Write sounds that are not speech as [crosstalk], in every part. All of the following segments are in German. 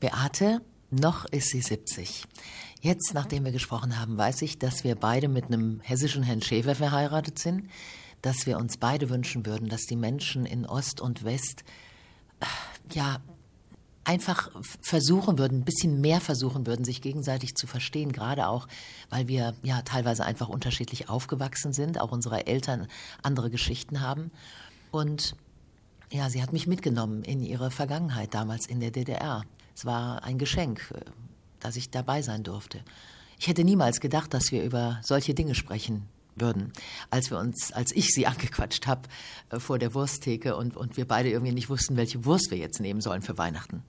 Beate, noch ist sie 70. Jetzt, nachdem wir gesprochen haben, weiß ich, dass wir beide mit einem hessischen Herrn Schäfer verheiratet sind, dass wir uns beide wünschen würden, dass die Menschen in Ost und West ja einfach versuchen würden, ein bisschen mehr versuchen würden, sich gegenseitig zu verstehen, gerade auch, weil wir ja teilweise einfach unterschiedlich aufgewachsen sind, auch unsere Eltern andere Geschichten haben. Und ja, sie hat mich mitgenommen in ihre Vergangenheit damals in der DDR. Es war ein Geschenk, äh, dass ich dabei sein durfte. Ich hätte niemals gedacht, dass wir über solche Dinge sprechen würden, als wir uns, als ich sie [laughs] angequatscht habe äh, vor der Wursttheke und, und wir beide irgendwie nicht wussten, welche Wurst wir jetzt nehmen sollen für Weihnachten.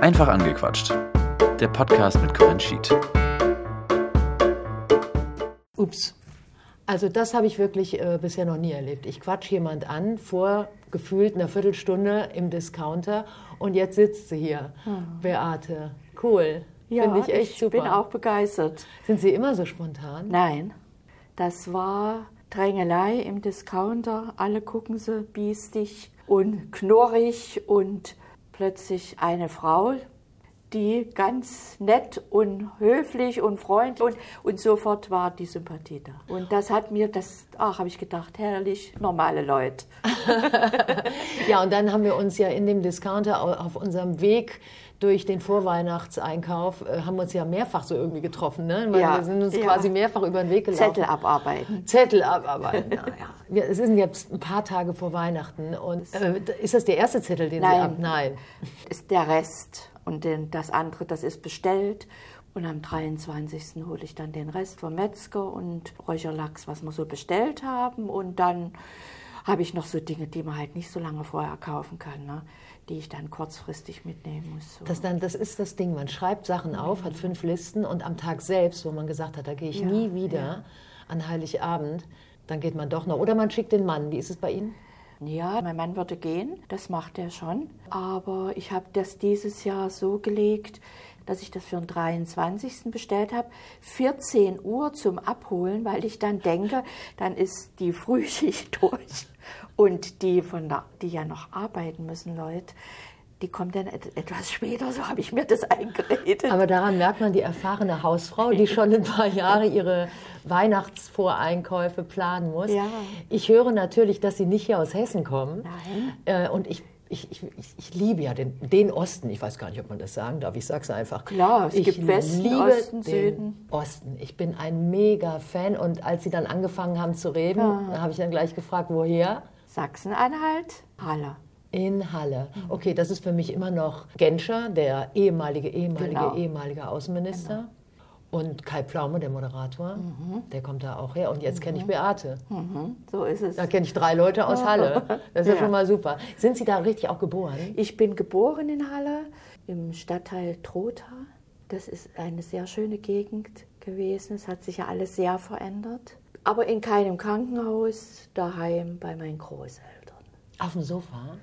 Einfach angequatscht. Der Podcast mit Corinne Schied. Ups. Also das habe ich wirklich äh, bisher noch nie erlebt. Ich quatsch jemand an vor gefühlt einer Viertelstunde im Discounter und jetzt sitzt sie hier, hm. Beate. Cool. Ja, Finde ich echt ich super. bin auch begeistert. Sind Sie immer so spontan? Nein. Das war Drängelei im Discounter. Alle gucken so biestig und knorrig und plötzlich eine Frau, die ganz nett und höflich und freundlich und, und sofort war die Sympathie da. Und das hat mir, das, ach, habe ich gedacht, herrlich, normale Leute. [laughs] ja, und dann haben wir uns ja in dem Discounter auf unserem Weg durch den Vorweihnachtseinkauf äh, haben wir uns ja mehrfach so irgendwie getroffen. Ne? Ja, wir sind uns ja. quasi mehrfach über den Weg gelaufen. Zettel abarbeiten. Zettel abarbeiten, [laughs] ja. Es sind jetzt ein paar Tage vor Weihnachten. Und äh, ist das der erste Zettel, den Nein. Sie ab? Nein. Ist der Rest. Und den, das andere, das ist bestellt. Und am 23. hole ich dann den Rest vom Metzger und Räucherlachs, was wir so bestellt haben. Und dann habe ich noch so Dinge, die man halt nicht so lange vorher kaufen kann. Ne? die ich dann kurzfristig mitnehmen muss. So. Das, dann, das ist das Ding, man schreibt Sachen auf, hat fünf Listen und am Tag selbst, wo man gesagt hat, da gehe ich ja, nie wieder ja. an Heiligabend, dann geht man doch noch. Oder man schickt den Mann. Wie ist es bei Ihnen? Ja, mein Mann würde gehen, das macht er schon. Aber ich habe das dieses Jahr so gelegt, dass ich das für den 23. bestellt habe. 14 Uhr zum Abholen, weil ich dann denke, dann ist die [laughs] Frühschicht durch. Und die, von der, die ja noch arbeiten müssen, Leute, die kommt dann etwas später, so habe ich mir das eingeredet. Aber daran merkt man die erfahrene Hausfrau, die [laughs] schon ein paar Jahre ihre Weihnachtsvoreinkäufe planen muss. Ja. Ich höre natürlich, dass Sie nicht hier aus Hessen kommen. Nein. Äh, und ich ich, ich, ich, liebe ja den, den, Osten. Ich weiß gar nicht, ob man das sagen darf. Ich sage es einfach. Klar, es ich gibt Westen, liebe Osten, den Süden. Osten. Ich bin ein mega Fan. Und als sie dann angefangen haben zu reden, ja. habe ich dann gleich gefragt, woher? Sachsen-Anhalt, Halle. In Halle. Mhm. Okay, das ist für mich immer noch Genscher, der ehemalige, ehemalige, genau. ehemalige Außenminister. Genau. Und Kai Pflaume, der Moderator, mhm. der kommt da auch her. Und jetzt mhm. kenne ich Beate. Mhm. So ist es. Da kenne ich drei Leute aus Halle. [laughs] Das ist ja. schon mal super. Sind Sie da richtig auch geboren? Ich bin geboren in Halle, im Stadtteil Trotha. Das ist eine sehr schöne Gegend gewesen. Es hat sich ja alles sehr verändert. Aber in keinem Krankenhaus, daheim bei meinen Großeltern. Auf dem Sofa?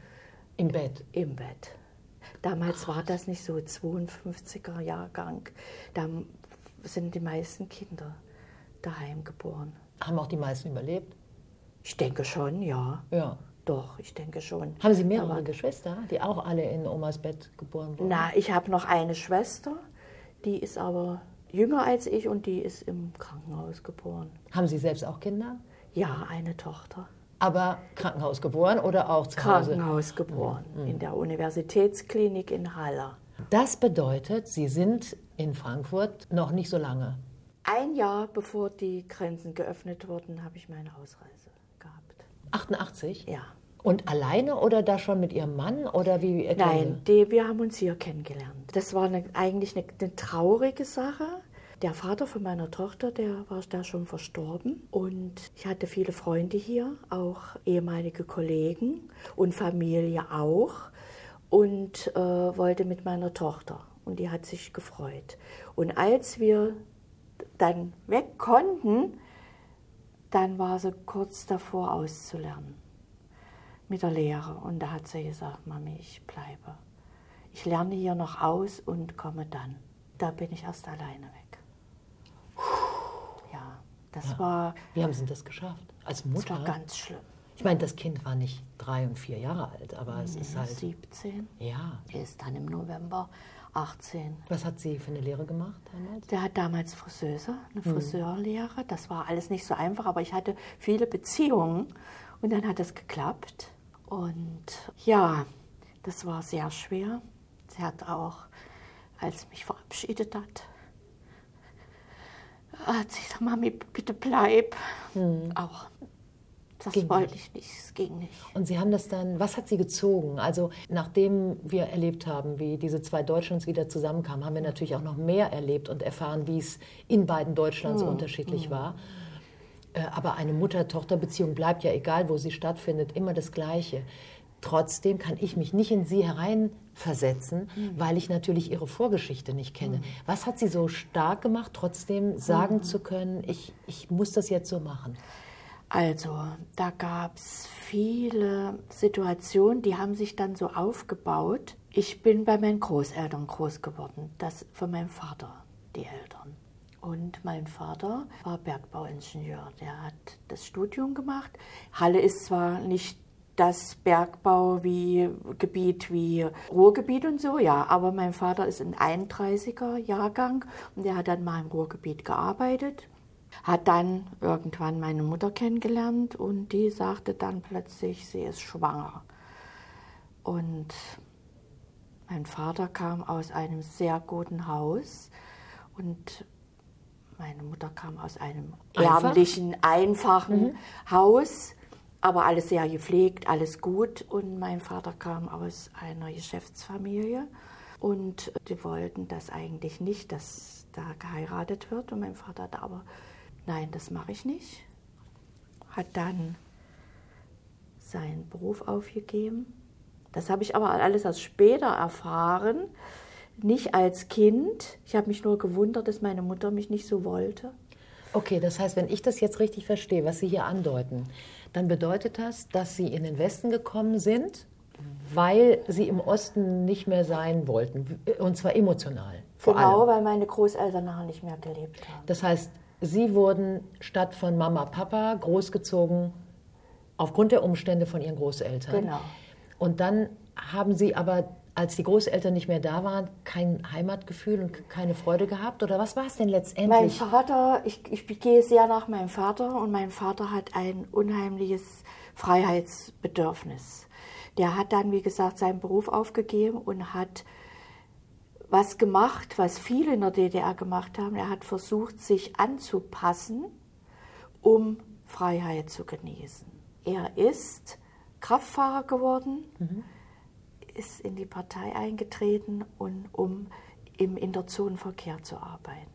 Im Bett? Im Bett. Damals Krass. war das nicht so 52er Jahrgang. Da sind die meisten Kinder daheim geboren. Haben auch die meisten überlebt? Ich denke schon, ja. Ja. Doch, ich denke schon. Haben Sie mehrere Aber, Geschwister, die auch alle in Omas Bett geboren wurden? Na, ich habe noch eine Schwester, die ist aber jünger als ich und die ist im Krankenhaus geboren. Haben Sie selbst auch Kinder? Ja, eine Tochter. Aber Krankenhaus geboren oder auch zu Hause? Krankenhaus geboren, mhm. in der Universitätsklinik in Halle. Das bedeutet, Sie sind in Frankfurt noch nicht so lange. Ein Jahr bevor die Grenzen geöffnet wurden, habe ich meine Ausreise gehabt. 88? Ja. Und alleine oder da schon mit Ihrem Mann oder wie? Nein, die, wir haben uns hier kennengelernt. Das war eine, eigentlich eine, eine, traurige Sache. Der Vater von meiner Tochter, der war da schon verstorben und ich hatte viele Freunde hier, auch ehemalige Kollegen und Familie auch und äh, wollte mit meiner Tochter und die hat sich gefreut. Und als wir dann weg konnten, dann war sie kurz davor auszulernen mit der Lehre und da hat sie gesagt, Mami, ich bleibe. Ich lerne hier noch aus und komme dann. Da bin ich erst alleine weg. Das ja. war. Wie haben Sie das geschafft? Als Mutter? Das war ganz schlimm. Ich meine, das Kind war nicht drei und vier Jahre alt, aber es ist halt. 17. Ja. Er ist dann im November 18. Was hat sie für eine Lehre gemacht damals? Der hat damals Friseuse, eine Friseurlehre. Das war alles nicht so einfach, aber ich hatte viele Beziehungen und dann hat es geklappt. Und ja, das war sehr schwer. Sie hat auch, als sie mich verabschiedet hat, hat sie gesagt, Mami, bitte bleib. Auch das Ging wollte ich nicht, es ging nicht. Und Sie haben das dann, was hat Sie gezogen? Also nachdem wir erlebt haben, wie diese zwei Deutschlands wieder zusammenkamen, haben wir natürlich auch noch mehr erlebt und erfahren, wie es in beiden Deutschlands unterschiedlich war. Äh, Aber eine Mutter-Tochter-Beziehung bleibt ja, egal wo sie stattfindet, immer das Gleiche. Trotzdem kann ich mich nicht in Sie hereinversetzen, weil ich natürlich Ihre Vorgeschichte nicht kenne. Was hat Sie so stark gemacht, trotzdem sagen zu können, ich, ich muss das jetzt so machen? Also, da gab es viele Situationen, die haben sich dann so aufgebaut. Ich bin bei meinen Großeltern groß geworden, das von meinem Vater, die Eltern. Und mein Vater war Bergbauingenieur, der hat das Studium gemacht. Halle ist zwar nicht das Bergbaugebiet wie Ruhrgebiet und so, ja, aber mein Vater ist ein 31er Jahrgang und der hat dann mal im Ruhrgebiet gearbeitet hat dann irgendwann meine Mutter kennengelernt und die sagte dann plötzlich, sie ist schwanger. Und mein Vater kam aus einem sehr guten Haus und meine Mutter kam aus einem Einfach? ärmlichen, einfachen Haus, aber alles sehr gepflegt, alles gut. Und mein Vater kam aus einer Geschäftsfamilie und die wollten das eigentlich nicht, dass da geheiratet wird. Und mein Vater hat aber nein, das mache ich nicht. Hat dann seinen Beruf aufgegeben. Das habe ich aber alles erst später erfahren, nicht als Kind. Ich habe mich nur gewundert, dass meine Mutter mich nicht so wollte. Okay, das heißt, wenn ich das jetzt richtig verstehe, was Sie hier andeuten, dann bedeutet das, dass Sie in den Westen gekommen sind, weil Sie im Osten nicht mehr sein wollten, und zwar emotional. Vor genau, allem. weil meine Großeltern nachher nicht mehr gelebt haben. Das heißt, Sie wurden statt von Mama, Papa großgezogen aufgrund der Umstände von Ihren Großeltern. Genau. Und dann haben Sie aber, als die Großeltern nicht mehr da waren, kein Heimatgefühl und keine Freude gehabt? Oder was war es denn Mein letztendlich? Vater, ich, ich gehe sehr nach meinem Vater und mein Vater hat ein unheimliches Freiheitsbedürfnis. Der hat dann, wie gesagt, seinen Beruf aufgegeben und hat was gemacht, was viele in der DDR gemacht haben. Er hat versucht, sich anzupassen, um Freiheit zu genießen. Er ist Kraftfahrer geworden, ist in die Partei eingetreten, und, um im Interzonenverkehr zu arbeiten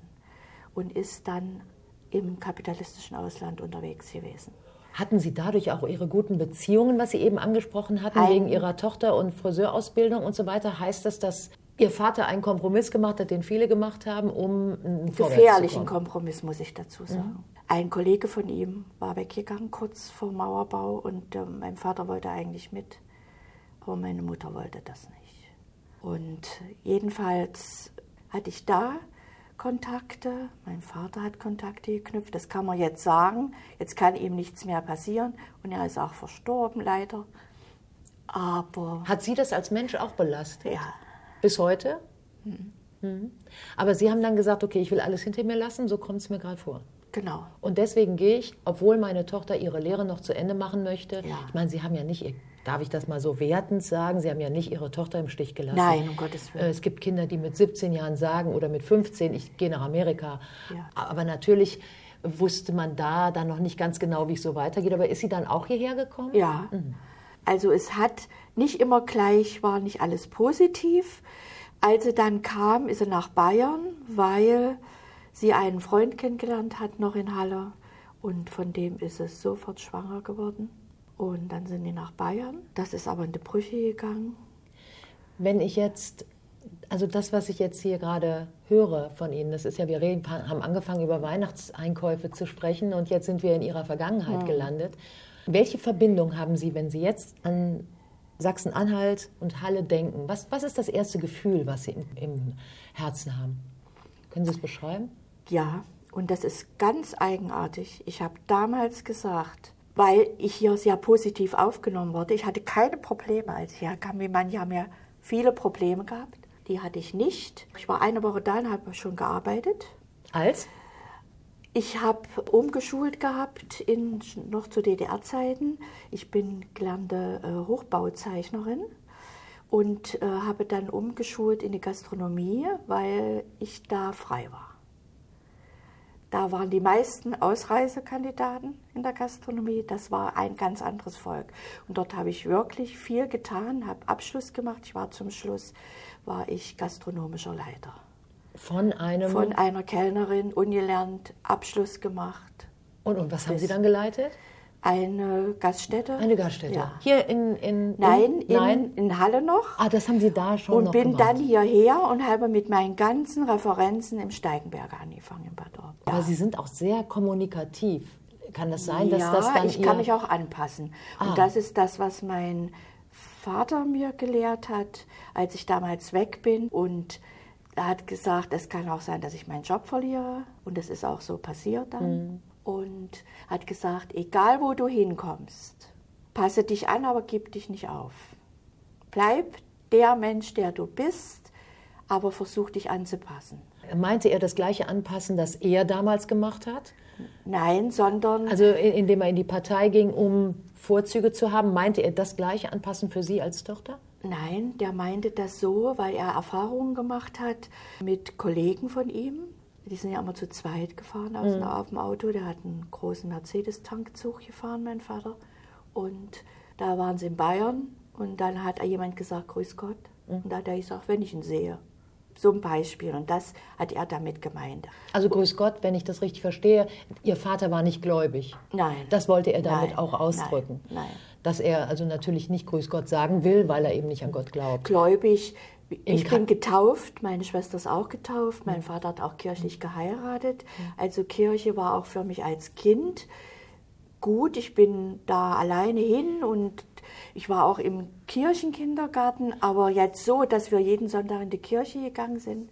und ist dann im kapitalistischen Ausland unterwegs gewesen. Hatten Sie dadurch auch Ihre guten Beziehungen, was Sie eben angesprochen hatten, Ein- wegen Ihrer Tochter und Friseurausbildung und so weiter? Heißt das, dass Ihr Vater einen Kompromiss gemacht hat, den viele gemacht haben, um vorwärts Gefährlichen? Kompromiss, muss ich dazu sagen. Ein Kollege von ihm war weggegangen kurz vor Mauerbau und äh, mein Vater wollte eigentlich mit, aber meine Mutter wollte das nicht. Und jedenfalls hatte ich da Kontakte, mein Vater hat Kontakte geknüpft, das kann man jetzt sagen. Jetzt kann ihm nichts mehr passieren und er ist auch verstorben, leider. Aber Hat Sie das als Mensch auch belastet? ja, Bis heute? Mhm. Aber Sie haben dann gesagt, okay, ich will alles hinter mir lassen, so kommt es mir gerade vor. genau. Und deswegen gehe ich, obwohl meine Tochter ihre Lehre noch zu Ende machen möchte. Ja. Ich meine, Sie haben ja nicht, ihr- darf ich das mal so wertend sagen, Sie haben ja nicht Ihre Tochter im Stich gelassen. Nein, um Gottes Willen. Äh, Es gibt Kinder, die mit 17 Jahren sagen oder mit 15, ich gehe nach Amerika. Ja. Aber natürlich wusste man da dann noch nicht ganz genau, wie es so weitergeht. Aber ist sie dann auch hierher gekommen? Ja. Also es hat nicht immer gleich, war nicht alles positiv. Als sie dann kam, ist sie nach Bayern, weil sie einen Freund kennengelernt hat, noch in Halle. Und von dem ist sie sofort schwanger geworden. Und dann sind die nach Bayern. Das ist aber in die Brüche gegangen. Wenn ich jetzt, also das, was ich jetzt hier gerade höre von Ihnen, das ist ja, wir reden, haben angefangen über Weihnachtseinkäufe zu sprechen und jetzt sind wir in Ihrer Vergangenheit gelandet. Welche Verbindung haben Sie, wenn Sie jetzt an Sachsen-Anhalt und Halle denken? Was, was ist das erste Gefühl, was Sie im, im Herzen haben? Können Sie es beschreiben? Ja, und das ist ganz eigenartig. Ich habe damals gesagt, weil ich hier sehr positiv aufgenommen wurde. Ich hatte keine Probleme, als ich herkam. Wie manche haben ja viele Probleme gehabt. Die hatte ich nicht. Ich war eine Woche da und habe schon gearbeitet. Als? Ich habe umgeschult gehabt in, noch zu DDR-Zeiten. Ich bin gelernte äh, Hochbauzeichnerin und äh, habe dann umgeschult in die Gastronomie, weil ich da frei war. Da waren die meisten Ausreisekandidaten in der Gastronomie. Das war ein ganz anderes Volk. Und dort habe ich wirklich viel getan, habe Abschluss gemacht. Ich war zum Schluss, war ich gastronomischer Leiter. Von einem. Von einer Kellnerin, ungelernt, Abschluss gemacht. Und, und was haben Sie dann geleitet? Eine Gaststätte. Eine Gaststätte. Ja. Hier in, in, Nein, in, nein. In, Halle noch. Ah, das haben Sie da schon und noch bin gemacht. dann hierher und habe mit meinen ganzen Referenzen im Steigenberger angefangen in Bad Orb. Aber Sie sind auch sehr kommunikativ. Kann das sein, dass ja, das dann ich kann mich auch anpassen. Ah. Und das ist das, was mein Vater mir gelehrt hat, als ich damals weg bin. Und er hat gesagt, es kann auch sein, dass ich meinen Job verliere. Und das ist auch so passiert dann. Mhm. Und hat gesagt, egal wo du hinkommst, passe dich an, aber gib dich nicht auf. Bleib der Mensch, der du bist, aber versuch dich anzupassen. Meinte er das gleiche Anpassen, das er damals gemacht hat? Nein, sondern Also in- indem er in die Partei ging, um Vorzüge zu haben, meinte er das gleiche Anpassen für Sie als Tochter? Nein, der meinte das so, weil er Erfahrungen gemacht hat mit Kollegen von ihm. Die sind ja immer zu zweit gefahren aus Mhm. auf dem Auto. Der hat einen großen Mercedes-Tankzug gefahren, mein Vater. Und da waren sie in Bayern und dann hat jemand gesagt, Grüß Gott. Mhm. Und da hat er gesagt, wenn ich ihn sehe. So ein Beispiel. Und das hat er damit gemeint. Also grüß Gott, wenn ich das richtig verstehe, Ihr Vater war nicht gläubig. Nein. Das wollte er damit Nein, auch ausdrücken. nein, nein. Dass er also natürlich nicht grüß Gott sagen will, weil er eben nicht an Gott glaubt. gläubig. Ich bin getauft, meine Schwester ist auch getauft, mein Vater hat auch kirchlich geheiratet. Also Kirche war auch für mich als Kind gut. Ich bin da alleine hin und ich war auch im Kirchenkindergarten, aber jetzt so, dass wir jeden Sonntag in die Kirche gegangen sind,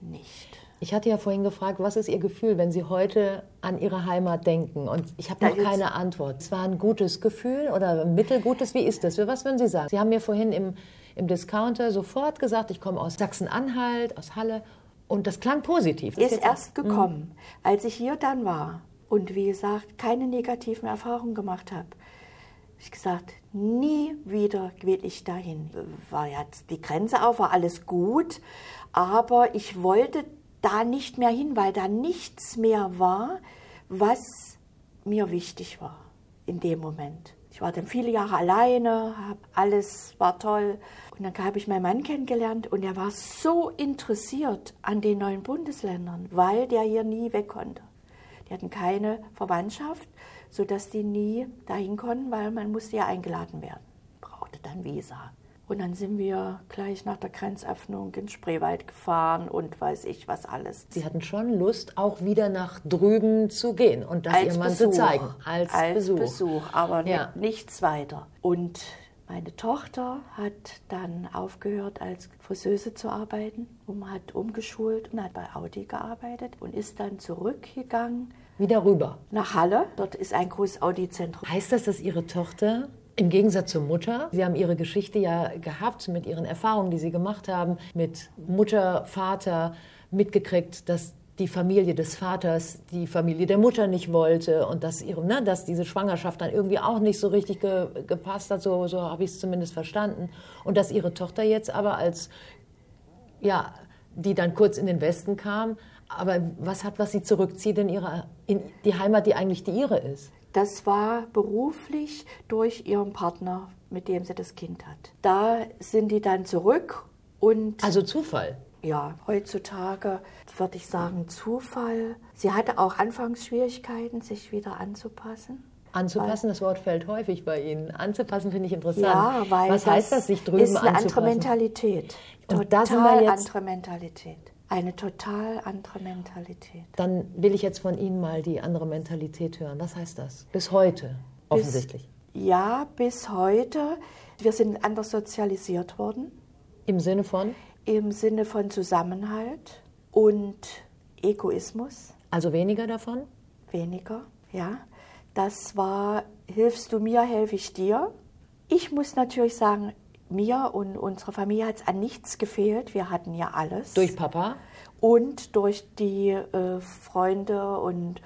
nicht. Ich hatte ja vorhin gefragt, was ist Ihr Gefühl, wenn Sie heute an Ihre Heimat denken? Und ich habe noch keine Antwort. Es war ein gutes Gefühl oder ein mittelgutes? Wie ist das? Was würden Sie sagen? Sie haben mir vorhin im, im Discounter sofort gesagt, ich komme aus Sachsen-Anhalt, aus Halle. Und das klang positiv. Das Ist erst gekommen, als ich hier dann war und wie gesagt keine negativen Erfahrungen gemacht habe. Ich gesagt, nie wieder will ich dahin. War jetzt die Grenze auf, war alles gut, aber ich wollte da nicht mehr hin, weil da nichts mehr war, was mir wichtig war in dem Moment. Ich war dann viele Jahre alleine, hab alles war toll. Und dann habe ich meinen Mann kennengelernt und er war so interessiert an den neuen Bundesländern, weil der hier nie weg konnte. Die hatten keine Verwandtschaft, sodass die nie dahin konnten, weil man musste ja eingeladen werden. Brauchte dann Visa. Und dann sind wir gleich nach der Grenzöffnung in Spreewald gefahren und weiß ich was alles. Sie hatten schon Lust, auch wieder nach drüben zu gehen und das Ihrem Mann zu zeigen. Als, Besuch. Besuch, aber Ja. ni- nichts weiter. Und meine Tochter hat dann aufgehört, als Friseuse zu arbeiten, um, hat umgeschult und hat bei Audi gearbeitet und ist dann zurückgegangen Wieder rüber. nach Halle. Dort ist ein großes Audi-Zentrum. Heißt das, dass Ihre Tochter im Gegensatz zur Mutter, Sie haben Ihre Geschichte ja gehabt mit Ihren Erfahrungen, die Sie gemacht haben, mit Mutter, Vater, mitgekriegt, dass die Familie des Vaters die Familie der Mutter nicht wollte und dass, ihre, ne, dass diese Schwangerschaft dann irgendwie auch nicht so richtig ge, gepasst hat, so, so habe ich es zumindest verstanden. Und dass Ihre Tochter jetzt aber als, ja, die dann kurz in den Westen kam, aber was hat, was sie zurückzieht in, ihre, in die Heimat, die eigentlich die ihre ist? Das war beruflich durch ihren Partner, mit dem sie das Kind hat. Da sind die dann zurück und Also Zufall. ja, heutzutage würde ich sagen Zufall. Sie hatte auch Anfangsschwierigkeiten, sich wieder anzupassen. Anzupassen, das Wort fällt häufig bei Ihnen. Anzupassen finde ich interessant. Ja, weil Was das heißt das, sich drüben ist eine andere anzupassen? Mentalität. Und da sind wir Total jetzt- andere Mentalität. Eine total andere Mentalität. Dann will ich jetzt von Ihnen mal die andere Mentalität hören. Was heißt das? Bis heute, offensichtlich. Ja, bis heute. Wir sind anders sozialisiert worden. Im Sinne von, Im Sinne von Zusammenhalt und Egoismus. also weniger davon? weniger, ja. Das war hilfst du mir, helfe ich dir. Ich muss natürlich sagen, mir und unserer Familie hat es an nichts gefehlt. Wir hatten ja alles. Durch Papa? Und durch die äh, Freunde und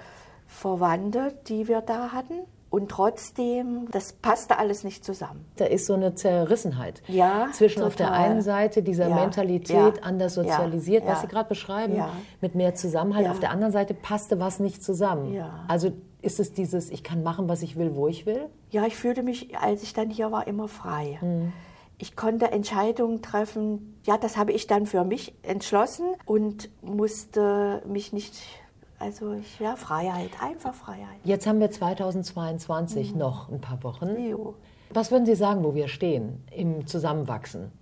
Verwandte, die wir da hatten. Und trotzdem, das passte alles nicht zusammen. Da ist so eine Zerrissenheit Ja, zwischen auf der total. einen Seite dieser Ja, Mentalität ja, anders sozialisiert, was. Sie gerade beschreiben, mit mehr Zusammenhalt. Auf der anderen Seite passte was nicht zusammen. Also ist es dieses, ich kann machen, was ich will, wo ich will? Ja, ich fühlte mich, als ich dann hier war, immer frei. Mhm. Ich konnte Entscheidungen treffen. Ja, das habe ich dann für mich entschlossen und musste mich nicht, also ich, ja, Freiheit, einfach Freiheit. Jetzt haben wir 2022 Mhm. noch ein paar Wochen. Jo. Was würden Sie sagen, wo wir stehen im Zusammenwachsen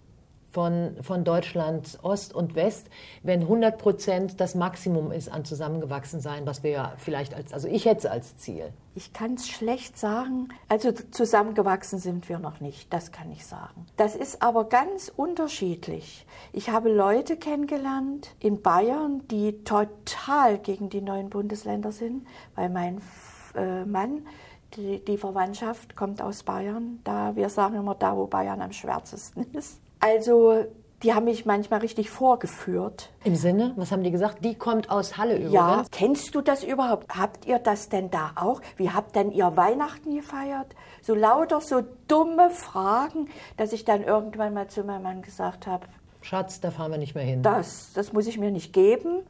von, von Deutschland Ost und West, wenn 100 Prozent das Maximum ist an Zusammengewachsensein, was wir ja vielleicht als, also ich hätte es als Ziel. Ich kann es schlecht sagen. Also zusammengewachsen sind wir noch nicht, das kann ich sagen. Das ist aber ganz unterschiedlich. Ich habe Leute kennengelernt in Bayern, die total gegen die neuen Bundesländer sind, weil mein äh, Mann, die Verwandtschaft kommt aus Bayern. Da, wir sagen immer da, wo Bayern am schwärzesten [laughs] ist. Also die haben mich manchmal richtig vorgeführt. Im Sinne, was haben die gesagt? Die kommt aus Halle Ja, übrigens. kennst du das überhaupt? Habt ihr das denn da auch? Wie habt denn ihr Weihnachten gefeiert? So lauter, so dumme Fragen, dass ich dann irgendwann mal zu meinem Mann gesagt habe, Schatz, da fahren wir nicht mehr hin. das, das muss ich mir nicht geben.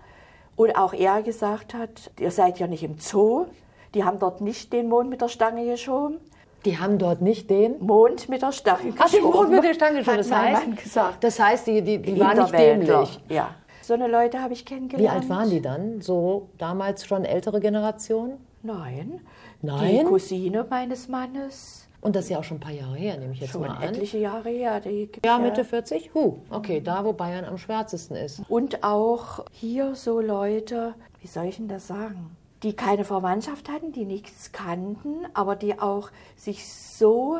Und auch er gesagt hat, ihr seid ja nicht im Zoo. Die haben dort nicht den Mond mit der Stange geschoben. Die haben dort nicht den. Mond mit der Stange geschoben. Ach, den Mond mit der Stange schon. Hat Das heißt, gesagt. das heißt, die, die, die waren nicht dämlich. Ja. So eine Leute habe ich Wie kennengelernt. alt waren die dann? So damals schon ältere Generation? Nein. Nein? Die Cousine meines Mannes. Und das ist ja auch schon ein paar Jahre her, nehme ich jetzt Schon mal an. etliche Jahre her. Ja, Mitte 40? Huh, okay, da wo Bayern am schwärzesten ist. Und auch hier so Leute, wie soll ich denn das sagen? Die keine Verwandtschaft hatten, die nichts kannten, aber die auch sich so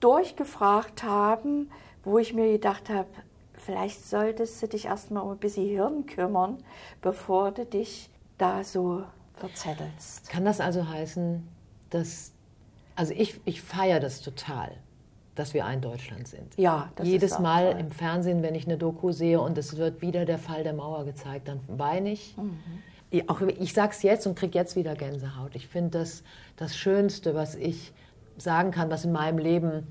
durchgefragt haben, wo ich mir gedacht habe, vielleicht solltest du dich erstmal um ein bisschen Hirn kümmern, bevor du dich da so verzettelst. Kann das also heißen, dass, also ich, ich feiere das total, dass wir ein Deutschland sind. Ja, das Jedes ist Mal toll. im Fernsehen, wenn ich eine Doku sehe und es wird wieder der Fall der Mauer gezeigt, dann weine ich. Mhm. Auch ich sage es jetzt und kriege jetzt wieder Gänsehaut. Ich finde das das Schönste, was ich sagen kann, was in meinem Leben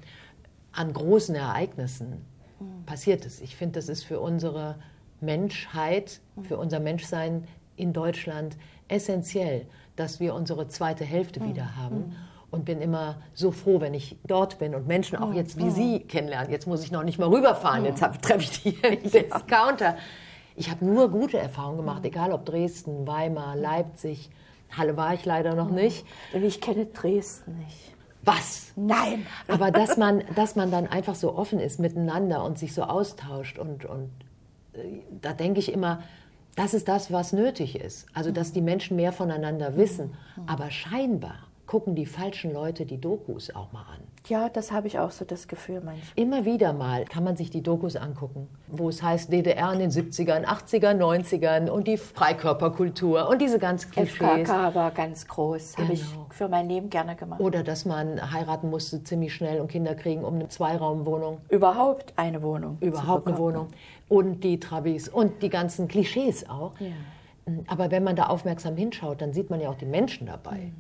an großen Ereignissen Mhm. passiert ist. Ich finde, das ist für unsere Menschheit, Mhm. für unser Menschsein in Deutschland essentiell, dass wir unsere zweite Hälfte Mhm. wieder haben. Und bin immer so froh, wenn ich dort bin und Menschen auch jetzt wie Sie kennenlernen. Jetzt muss ich noch nicht mal rüberfahren, jetzt treffe ich die [laughs] hier im Discounter. Ich habe nur gute Erfahrungen gemacht, egal ob Dresden, Weimar, Leipzig. Halle war ich leider noch nicht. Und ich kenne Dresden nicht. Was? Nein! Aber dass man, dass man dann einfach so offen ist miteinander und sich so austauscht und, und äh, da denke ich immer, das ist das, was nötig ist. Also, dass die Menschen mehr voneinander wissen. Aber scheinbar gucken die falschen Leute die Dokus auch mal an. Ja, das habe ich auch so das Gefühl manchmal. Immer wieder mal kann man sich die Dokus angucken, wo es heißt DDR in den 70ern, 80ern, 90ern und die Freikörperkultur und diese ganzen Klischees. FKK war ganz groß, habe ich Genau. für mein Leben gerne gemacht. Oder dass man heiraten musste ziemlich schnell und Kinder kriegen um eine Zweiraumwohnung. überhaupt eine Wohnung. überhaupt eine. Wohnung. Und die Trabis und die ganzen Klischees auch. Aber wenn man da aufmerksam hinschaut, dann sieht man ja auch die Menschen dabei.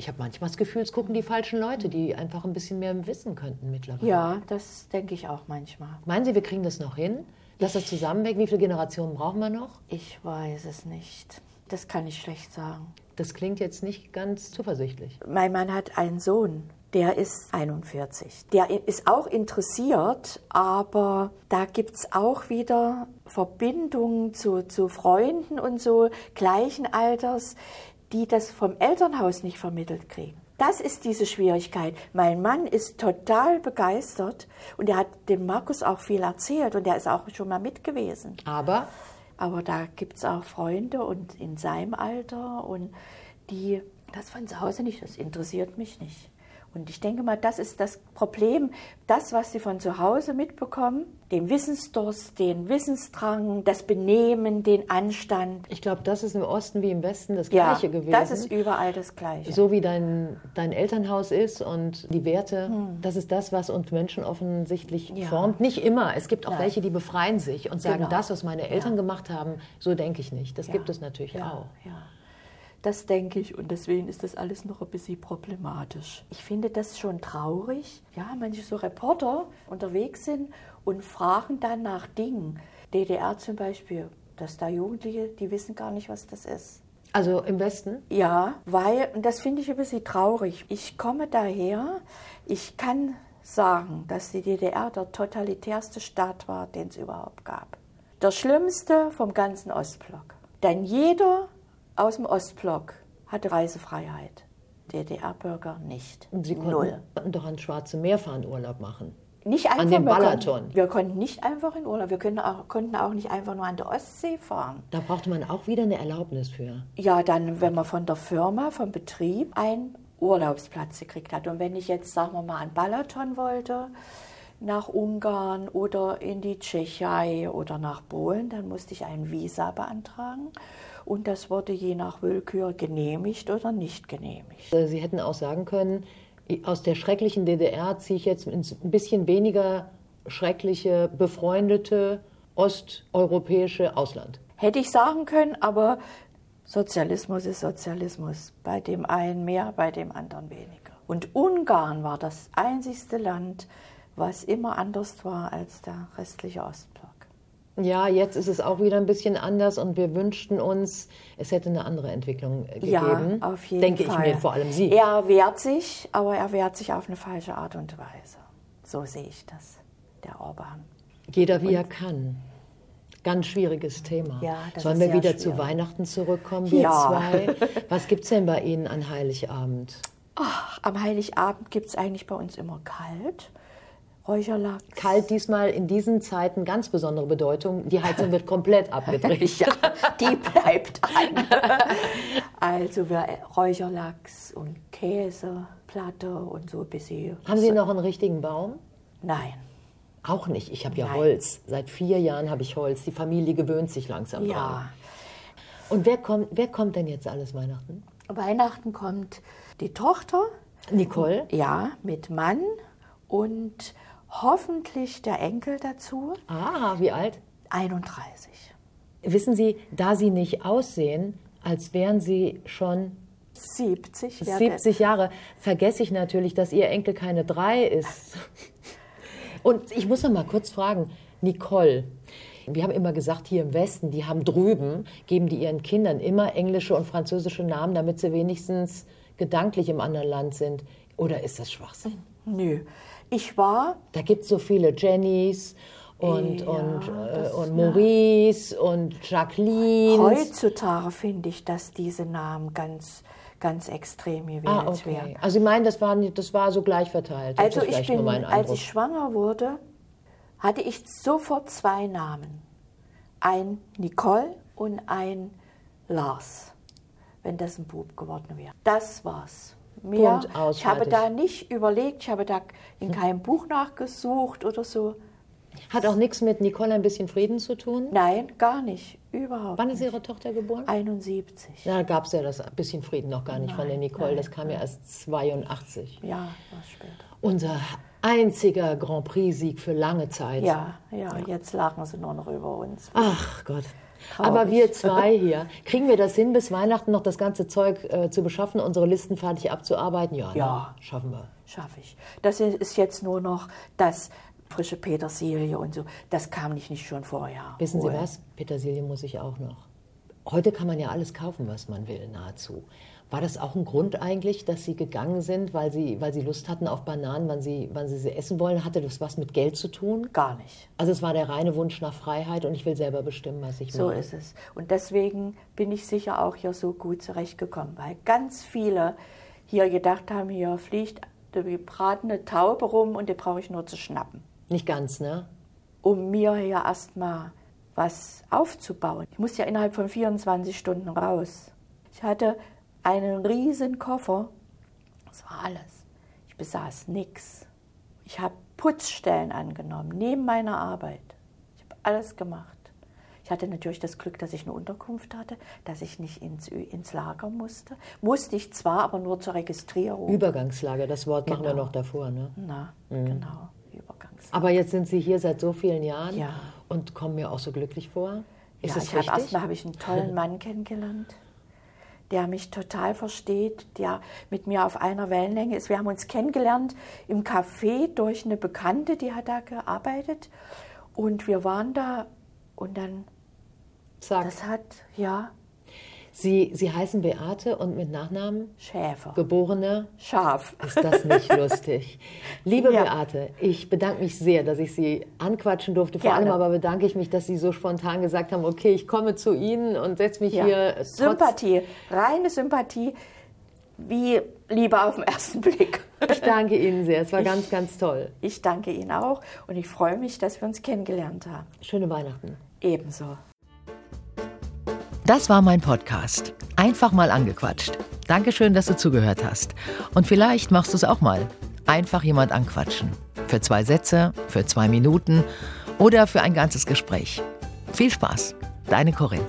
Ich habe manchmal das Gefühl, es gucken die falschen Leute, die einfach ein bisschen mehr wissen könnten mittlerweile. Ja, das denke ich auch manchmal. Meinen Sie, wir kriegen das noch hin? Dass das zusammenwägt? Wie viele Generationen brauchen wir noch? Ich weiß es nicht. Das kann ich schlecht sagen. Das klingt jetzt nicht ganz zuversichtlich. Mein Mann hat einen Sohn, der ist 41. Der ist auch interessiert, aber da gibt es auch wieder Verbindungen zu, zu Freunden und so gleichen Alters, die das vom Elternhaus nicht vermittelt kriegen. Das ist diese Schwierigkeit. Mein Mann ist total begeistert und er hat dem Markus auch viel erzählt und er ist auch schon mal mit gewesen. Aber Aber da gibt es auch Freunde und in seinem Alter und die, das von zu Hause nicht, das interessiert mich nicht. Und ich denke mal, das ist das Problem, das, was sie von zu Hause mitbekommen, den Wissensdurst, den Wissensdrang, das Benehmen, den Anstand. Ich glaube, das ist im Osten wie im Westen das Ja, Gleiche gewesen. das ist überall das Gleiche. so wie dein, dein Elternhaus ist und die Werte, das ist das, was uns Menschen offensichtlich Hm. Ja. formt. Nicht immer. Es gibt auch Nein. welche, die befreien sich und sagen, Genau. das, was meine Eltern Ja. gemacht haben, so denke ich nicht. Das Ja, gibt es natürlich ja, auch. Ja. Das denke ich und deswegen ist das alles noch ein bisschen problematisch. Ich finde das schon traurig. Ja, manche so Reporter unterwegs sind und fragen dann nach Dingen. DDR zum Beispiel, dass da Jugendliche, die wissen gar nicht, was das ist. Also im Westen? Ja, weil, und das finde ich ein bisschen traurig. Ich komme daher, ich kann sagen, dass die DDR der totalitärste Staat war, den es überhaupt gab. Der schlimmste vom ganzen Ostblock. Denn jeder aus dem Ostblock hatte Reisefreiheit. DDR-Bürger nicht. Und Sie konnten, Null. doch ans Schwarze Meer fahren Urlaub machen. Nicht einfach, den wir Balaton. Konnten, wir konnten nicht einfach in Urlaub. Wir können auch, konnten auch nicht einfach nur an der Ostsee fahren. Da brauchte man auch wieder eine Erlaubnis für. Ja, dann, wenn man von der Firma, vom Betrieb einen Urlaubsplatz gekriegt hat. Und wenn ich jetzt, sagen wir mal, an Balaton wollte, nach Ungarn oder in die Tschechei oder nach Polen, dann musste ich ein Visa beantragen. Und das wurde je nach Willkür genehmigt oder nicht genehmigt. Äh, Sie hätten auch sagen können, aus der schrecklichen DDR ziehe ich jetzt ins ein bisschen weniger schreckliche, befreundete osteuropäische Ausland. Hätte ich sagen können, aber Sozialismus ist Sozialismus. Bei dem einen mehr, bei dem anderen weniger. Und Ungarn war das einzigste Land, was immer anders war als der restliche Ostblock. Ja, jetzt ist es auch wieder ein bisschen anders und wir wünschten uns, es hätte eine andere Entwicklung äh, gegeben. Ja, auf jeden Denke Fall. ich mir, vor allem Sie. Er wehrt sich, aber er wehrt sich auf eine falsche Art und Weise. So sehe ich das, der Orban. Jeder wie er kann. Ganz schwieriges Thema. Ja, Sollen wir wieder zu schwierig. Weihnachten zurückkommen, wir Ja. zwei? Was gibt es denn bei Ihnen an Heiligabend? Ach, am Heiligabend gibt es eigentlich bei uns immer kalt. Räucherlachs. Kalt diesmal in diesen Zeiten ganz besondere Bedeutung. Die Heizung wird komplett [laughs] abgedreht. Ja, die bleibt an. [laughs] Also wir Räucherlachs und Käseplatte und so ein bisschen. Haben Sie noch einen richtigen Baum? Nein. Auch nicht. Ich habe ja Nein. Holz. Seit vier Jahren habe ich Holz. Die Familie gewöhnt sich langsam dran. Ja. Und wer kommt, wer kommt denn jetzt alles Weihnachten? Weihnachten kommt die Tochter, Nicole? ja, mit Mann und hoffentlich der Enkel dazu, Ah, wie alt? 31. Wissen Sie, da Sie nicht aussehen, als wären Sie schon 70. werde- 70 Jahre, vergesse ich natürlich, dass Ihr Enkel keine drei ist. [laughs] Und ich muss noch mal kurz fragen, Nicole, wir haben immer gesagt, hier im Westen, die haben drüben, geben die ihren Kindern immer englische und französische Namen, damit sie wenigstens gedanklich im anderen Land sind. Oder ist das Schwachsinn? Nö. Ich war Da gibt es so viele Jennys und, Ja, und, äh, das- und Maurice und Jacqueline. heutzutage, finde ich, dass diese Namen ganz, ganz extrem gewählt Ah, okay. werden. Also Sie meinen, das war, nicht- das war so gleich verteilt? Also ich bin, als ich schwanger wurde, hatte ich sofort zwei Namen. Ein Nicole und ein Lars, wenn das ein Bub geworden wäre. Das war's. Mehr, ich habe da nicht überlegt, ich habe da in keinem Buch nachgesucht oder so. Hat auch nichts mit Nicole ein bisschen Frieden zu tun? Nein, gar nicht. Überhaupt Wann ist nicht. Ihre Tochter geboren? 71. Da gab es ja das bisschen Frieden noch gar nicht von der Nein, Nicole. Das nein, kam ja erst 82. Ja, war später. Unser einziger Grand Prix-Sieg für lange Zeit. Ja, ja, jetzt lachen sie nur noch über uns. Ach Gott. Traurig. Aber wir zwei hier, kriegen wir das hin, bis Weihnachten noch das ganze Zeug äh, zu beschaffen, unsere Listen fertig abzuarbeiten? Ja, Ja. Ne? schaffen wir. schaffe ich. Das ist jetzt nur noch das frische Petersilie und so. Das kam nicht, nicht schon vorher. Wissen Sie was? Petersilie muss ich auch noch. Heute kann man ja alles kaufen, was man will, nahezu. War das auch ein Grund eigentlich, dass Sie gegangen sind, weil Sie, weil Sie Lust hatten auf Bananen, wann Sie, wann Sie sie essen wollen? Hatte das was mit Geld zu tun? Gar nicht. Also es war der reine Wunsch nach Freiheit und ich will selber bestimmen, was ich So mache. ist es. Und deswegen bin ich sicher auch hier so gut zurechtgekommen, weil ganz viele hier gedacht haben, hier fliegt die gebratene Taube rum und die brauche ich nur zu schnappen, Nicht ganz, ne? um mir hier erstmal was aufzubauen. Ich musste ja innerhalb von 24 Stunden raus. Ich hatte einen riesen Koffer. Das war alles. Ich besaß nichts. Ich habe Putzstellen angenommen, neben meiner Arbeit. Ich habe alles gemacht. Ich hatte natürlich das Glück, dass ich eine Unterkunft hatte, dass ich nicht ins, ins Lager musste. Musste ich zwar, aber nur zur Registrierung. Übergangslager, das Wort machen wir Genau. noch davor. Ne? Na, genau, Übergangslager. Aber jetzt sind Sie hier seit so vielen Jahren Ja. und kommen mir auch so glücklich vor. Ist ja, das ich habe richtig? erstmal habe ich einen tollen [laughs] Mann kennengelernt, der mich total versteht, der mit mir auf einer Wellenlänge ist. Wir haben uns kennengelernt im Café durch eine Bekannte, die hat da gearbeitet. Und wir waren da und dann, Zack. das hat, ja, Sie, Sie heißen Beate und mit Nachnamen Schäfer, geborene. Schaf. Ist das nicht [laughs] lustig? Liebe Ja. Beate, ich bedanke mich sehr, dass ich Sie anquatschen durfte. Vor Gerne. allem aber bedanke ich mich, dass Sie so spontan gesagt haben, okay, ich komme zu Ihnen und setze mich Ja. hier trotz Sympathie, reine Sympathie, wie Liebe auf den ersten Blick. Ich danke Ihnen sehr. Es war ganz, ganz toll. Ich danke Ihnen auch und ich freue mich, dass wir uns kennengelernt haben. Schöne Weihnachten. Ebenso. Das war mein Podcast. Einfach mal angequatscht. Dankeschön, dass du zugehört hast. Und vielleicht machst du es auch mal. Einfach jemand anquatschen. Für zwei Sätze, für zwei Minuten oder für ein ganzes Gespräch. Viel Spaß. Deine Corinne.